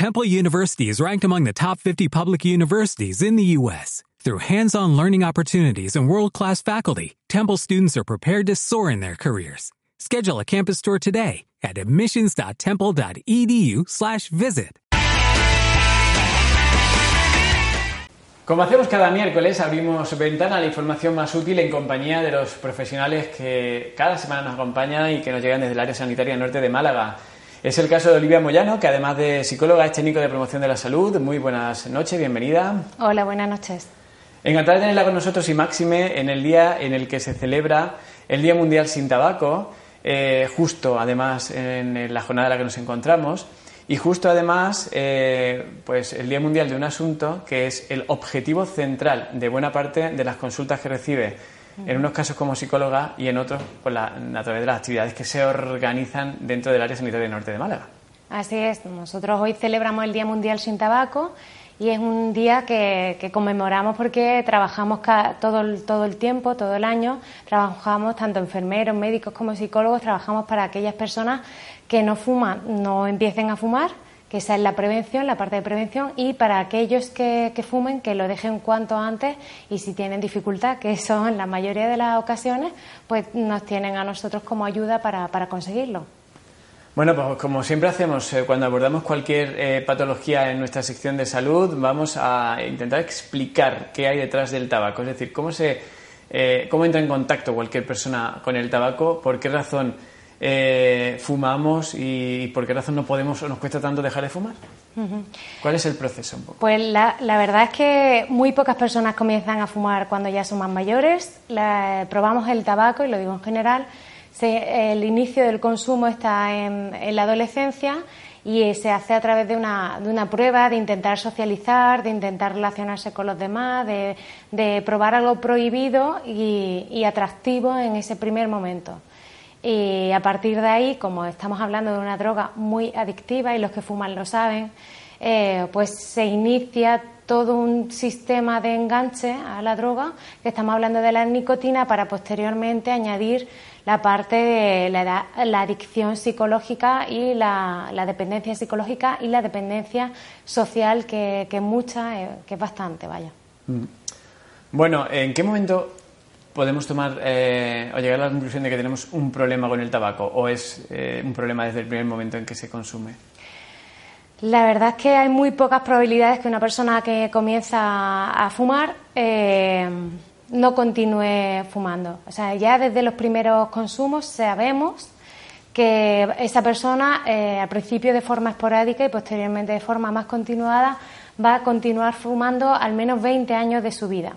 Temple University is ranked among the top 50 public universities in the U.S. Through hands-on learning opportunities and world-class faculty, Temple students are prepared to soar in their careers. Schedule a campus tour today at admissions.temple.edu/visit. Como hacemos cada miércoles, abrimos ventana a la información más útil en compañía de los profesionales que cada semana nos acompañan y que nos llegan desde el área sanitaria norte de Málaga. Es el caso de Olivia Moyano, que además de psicóloga es técnico de promoción de la salud. Muy buenas noches, bienvenida. Hola, buenas noches. Encantada de tenerla con nosotros y máxime en el día en el que se celebra el Día Mundial sin Tabaco, eh, justo además en la jornada en la que nos encontramos. Y justo además, eh, pues el Día Mundial de un asunto que es el objetivo central de buena parte de las consultas que recibe, en unos casos como psicóloga y en otros pues, a través de las actividades que se organizan dentro del área sanitaria norte de Málaga. Así es, nosotros hoy celebramos el Día Mundial sin Tabaco y es un día que, conmemoramos porque trabajamos todo, el, todo el tiempo, todo el año, trabajamos tanto enfermeros, médicos como psicólogos, trabajamos para aquellas personas que no fuman no empiecen a fumar, que esa es la prevención, la parte de prevención, y para aquellos que, fumen, que lo dejen cuanto antes y si tienen dificultad, que son la mayoría de las ocasiones, pues nos tienen a nosotros como ayuda para, conseguirlo. Bueno, pues como siempre hacemos eh, cuando abordamos cualquier eh, patología en nuestra sección de salud, vamos a intentar explicar qué hay detrás del tabaco, es decir, cómo se eh, cómo entra en contacto cualquier persona con el tabaco, por qué razón eh, fumamos y, por qué razón no podemos o nos cuesta tanto dejar de fumar? ¿Cuál es el proceso? Pues la, verdad es que muy pocas personas comienzan a fumar cuando ya son más mayores. probamos el tabaco, y lo digo en general, el inicio del consumo está en, la adolescencia y se hace a través de una, de una, prueba, de intentar socializar, de intentar relacionarse con los demás, de, probar algo prohibido y atractivo en ese primer momento. Y a partir de ahí, como estamos hablando de una droga muy adictiva y los que fuman lo saben, eh, pues se inicia todo un sistema de enganche a la droga, que estamos hablando de la nicotina, para posteriormente añadir la parte de la, adicción psicológica y la, dependencia psicológica y la dependencia social, que, es mucha, eh, que es bastante, vaya. Mm. Bueno, ¿en qué momento podemos tomar eh, o llegar a la conclusión de que tenemos un problema con el tabaco o es eh, un problema desde el primer momento en que se consume? La verdad es que hay muy pocas probabilidades que una persona que comienza a fumar eh, no continúe fumando. O sea, ya desde los primeros consumos sabemos que esa persona al principio de forma esporádica y posteriormente de forma más continuada va a continuar fumando al menos 20 años de su vida.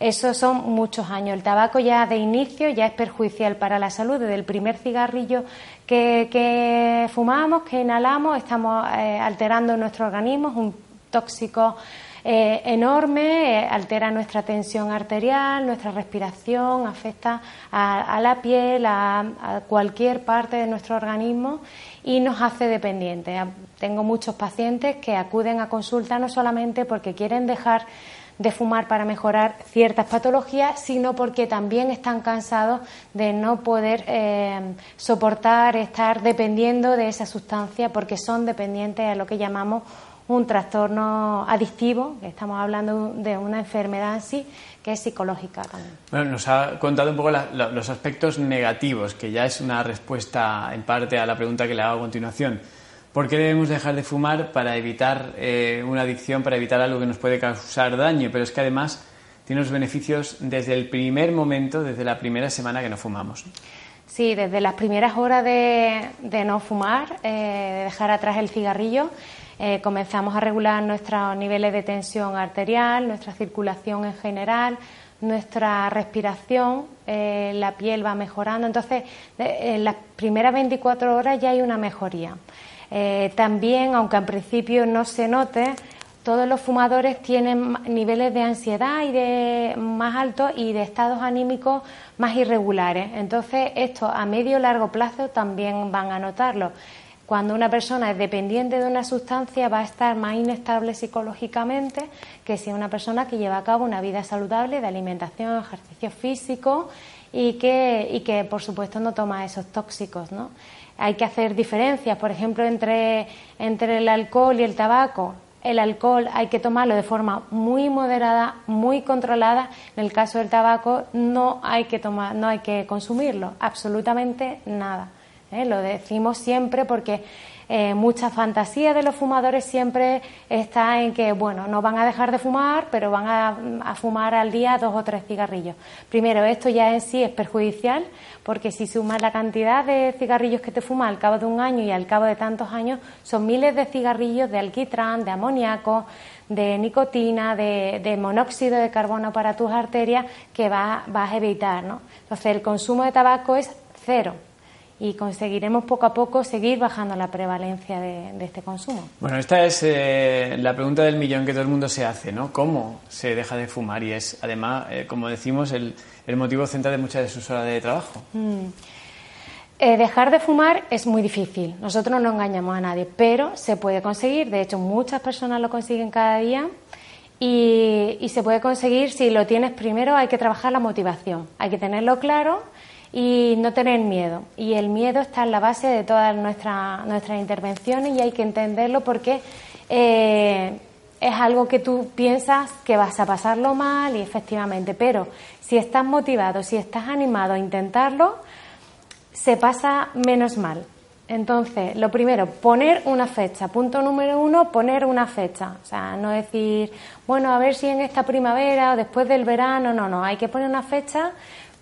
Eso son muchos años. El tabaco ya de inicio ya es perjudicial para la salud. Desde el primer cigarrillo que, fumamos, que inhalamos, estamos eh, alterando nuestro organismo. Es un tóxico eh, enorme, eh, altera nuestra tensión arterial, nuestra respiración, afecta a, la piel, a, cualquier parte de nuestro organismo y nos hace dependientes. Tengo muchos pacientes que acuden a consulta no solamente porque quieren dejar de fumar para mejorar ciertas patologías, sino porque también están cansados de no poder eh, soportar estar dependiendo de esa sustancia porque son dependientes a lo que llamamos un trastorno adictivo, estamos hablando de una enfermedad en sí, que es psicológica también. Bueno, nos ha contado un poco los aspectos negativos, que ya es una respuesta en parte a la pregunta que le hago a continuación. ¿Por qué debemos dejar de fumar para evitar eh, una adicción, para evitar algo que nos puede causar daño? Pero es que además tiene los beneficios desde el primer momento, desde la primera semana que no fumamos. Sí, desde las primeras horas de, no fumar, eh, de dejar atrás el cigarrillo, eh, comenzamos a regular nuestros niveles de tensión arterial, nuestra circulación en general, nuestra respiración, la piel va mejorando. Entonces, en las primeras 24 horas ya hay una mejoría. Eh, también, aunque al principio no se note, todos los fumadores tienen niveles de ansiedad y de más altos y de estados anímicos más irregulares. Entonces, esto a medio y largo plazo también van a notarlo. Cuando una persona es dependiente de una sustancia va a estar más inestable psicológicamente que si una persona que lleva a cabo una vida saludable de alimentación, ejercicio físico y que, y que por supuesto no toma esos tóxicos. ¿no? Hay que hacer diferencias, por ejemplo, entre, entre el alcohol y el tabaco. El alcohol hay que tomarlo de forma muy moderada, muy controlada. En el caso del tabaco no hay que tomar, no hay que consumirlo, absolutamente nada. ¿eh? Lo decimos siempre porque eh, mucha fantasía de los fumadores siempre está en que, bueno, no van a dejar de fumar, pero van a, fumar al día dos o tres cigarrillos. Primero, esto ya en sí es perjudicial, porque si sumas la cantidad de cigarrillos que te fumas al cabo de un año y al cabo de tantos años, son miles de cigarrillos de alquitrán, de amoníaco, de nicotina, de, monóxido de carbono para tus arterias que vas a evitar. ¿no? Entonces, el consumo de tabaco es cero y conseguiremos poco a poco seguir bajando la prevalencia de, este consumo. Bueno, esta es eh, la pregunta del millón que todo el mundo se hace, ¿no? ¿Cómo se deja de fumar? Y es, además, eh, como decimos, el, motivo central de muchas de sus horas de trabajo. Mm. Eh, dejar de fumar es muy difícil. Nosotros no engañamos a nadie, pero se puede conseguir. De hecho, muchas personas lo consiguen cada día. Y, y se puede conseguir si lo tienes primero, hay que trabajar la motivación. Hay que tenerlo claro y no tener miedo. Y el miedo está en la base de todas nuestras nuestras intervenciones y hay que entenderlo porque eh, es algo que tú piensas que vas a pasarlo mal y efectivamente, pero si estás motivado, si estás animado a intentarlo, se pasa menos mal. Entonces, lo primero, poner una fecha. Punto número uno, poner una fecha. O sea, no decir, bueno, a ver si en esta primavera o después del verano. No, no, hay que poner una fecha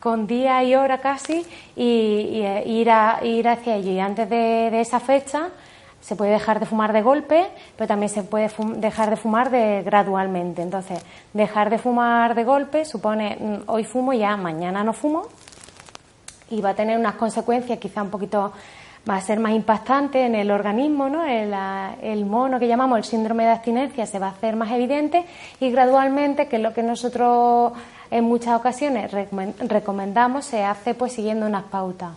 con día y hora casi y, eh, ir, a, ir hacia. Y antes de, esa fecha se puede dejar de fumar de golpe, pero también se puede dejar de fumar de, gradualmente. Entonces, dejar de fumar de golpe supone mm, hoy fumo ya, mañana no fumo y va a tener unas consecuencias quizá un poquito va a ser más impactante en el organismo, ¿no? el, el, mono que llamamos el síndrome de abstinencia se va a hacer más evidente y gradualmente, que es lo que nosotros en muchas ocasiones recomendamos, se hace pues siguiendo unas pautas.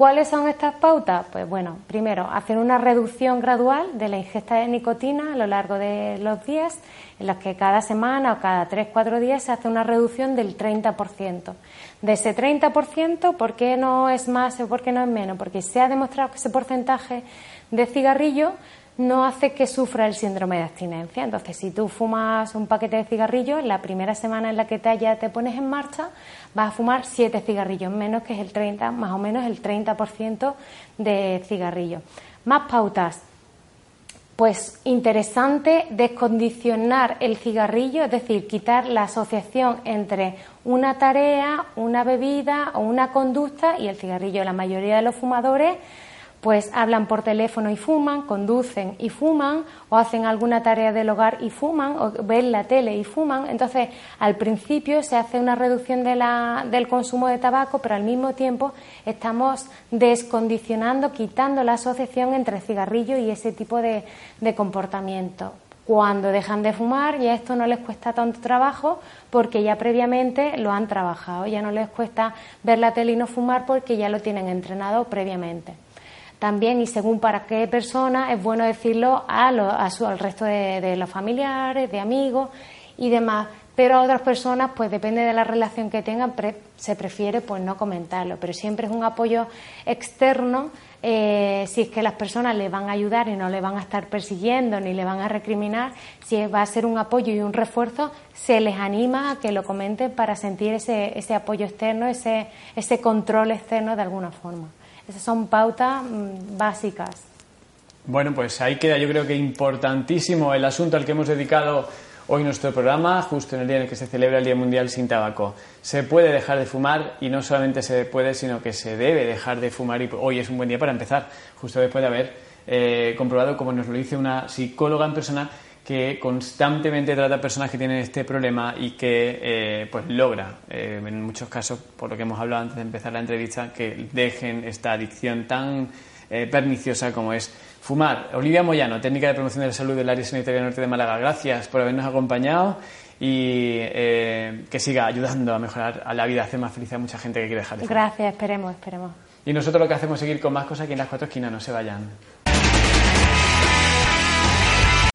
¿Cuáles son estas pautas? Pues bueno, primero, hacer una reducción gradual de la ingesta de nicotina a lo largo de los días, en las que cada semana o cada 3-4 días se hace una reducción del 30%. De ese 30%, ¿por qué no es más o por qué no es menos? Porque se ha demostrado que ese porcentaje de cigarrillo no hace que sufra el síndrome de abstinencia. Entonces, si tú fumas un paquete de cigarrillos, la primera semana en la que te, ya te pones en marcha, vas a fumar siete cigarrillos menos, que es el 30, más o menos el 30% de cigarrillos. Más pautas. Pues interesante descondicionar el cigarrillo, es decir, quitar la asociación entre una tarea, una bebida o una conducta y el cigarrillo. La mayoría de los fumadores pues hablan por teléfono y fuman, conducen y fuman, o hacen alguna tarea del hogar y fuman, o ven la tele y fuman. Entonces, al principio se hace una reducción del consumo de tabaco, pero al mismo tiempo estamos descondicionando, quitando la asociación entre cigarrillo y ese tipo de, de comportamiento. Cuando dejan de fumar, ya esto no les cuesta tanto trabajo porque ya previamente lo han trabajado, ya no les cuesta ver la tele y no fumar porque ya lo tienen entrenado previamente también y según para qué persona es bueno decirlo a, al resto de, los familiares, de amigos y demás. Pero a otras personas, pues depende de la relación que tengan, se prefiere pues no comentarlo. Pero siempre es un apoyo externo eh, si es que las personas le van a ayudar y no le van a estar persiguiendo ni le van a recriminar, si va a ser un apoyo y un refuerzo, se les anima a que lo comenten para sentir ese, ese apoyo externo, ese, ese control externo de alguna forma. Esas son pautas mm, básicas. Bueno, pues ahí queda yo creo que importantísimo el asunto al que hemos dedicado hoy nuestro programa, justo en el día en el que se celebra el Día Mundial sin Tabaco. Se puede dejar de fumar y no solamente se puede, sino que se debe dejar de fumar y hoy es un buen día para empezar, justo después de haber eh, comprobado, como nos lo dice una psicóloga en persona, que constantemente trata a personas que tienen este problema y que eh, pues logra, eh, en muchos casos, por lo que hemos hablado antes de empezar la entrevista, que dejen esta adicción tan eh, perniciosa como es fumar. Olivia Moyano, técnica de promoción de la salud del área sanitaria norte de Málaga, gracias por habernos acompañado y que siga ayudando a mejorar a la vida, a hacer más feliz a mucha gente que quiere dejar de fumar. Gracias, esperemos, esperemos. Y nosotros lo que hacemos es seguir con más cosas aquí en las cuatro esquinas, no se vayan.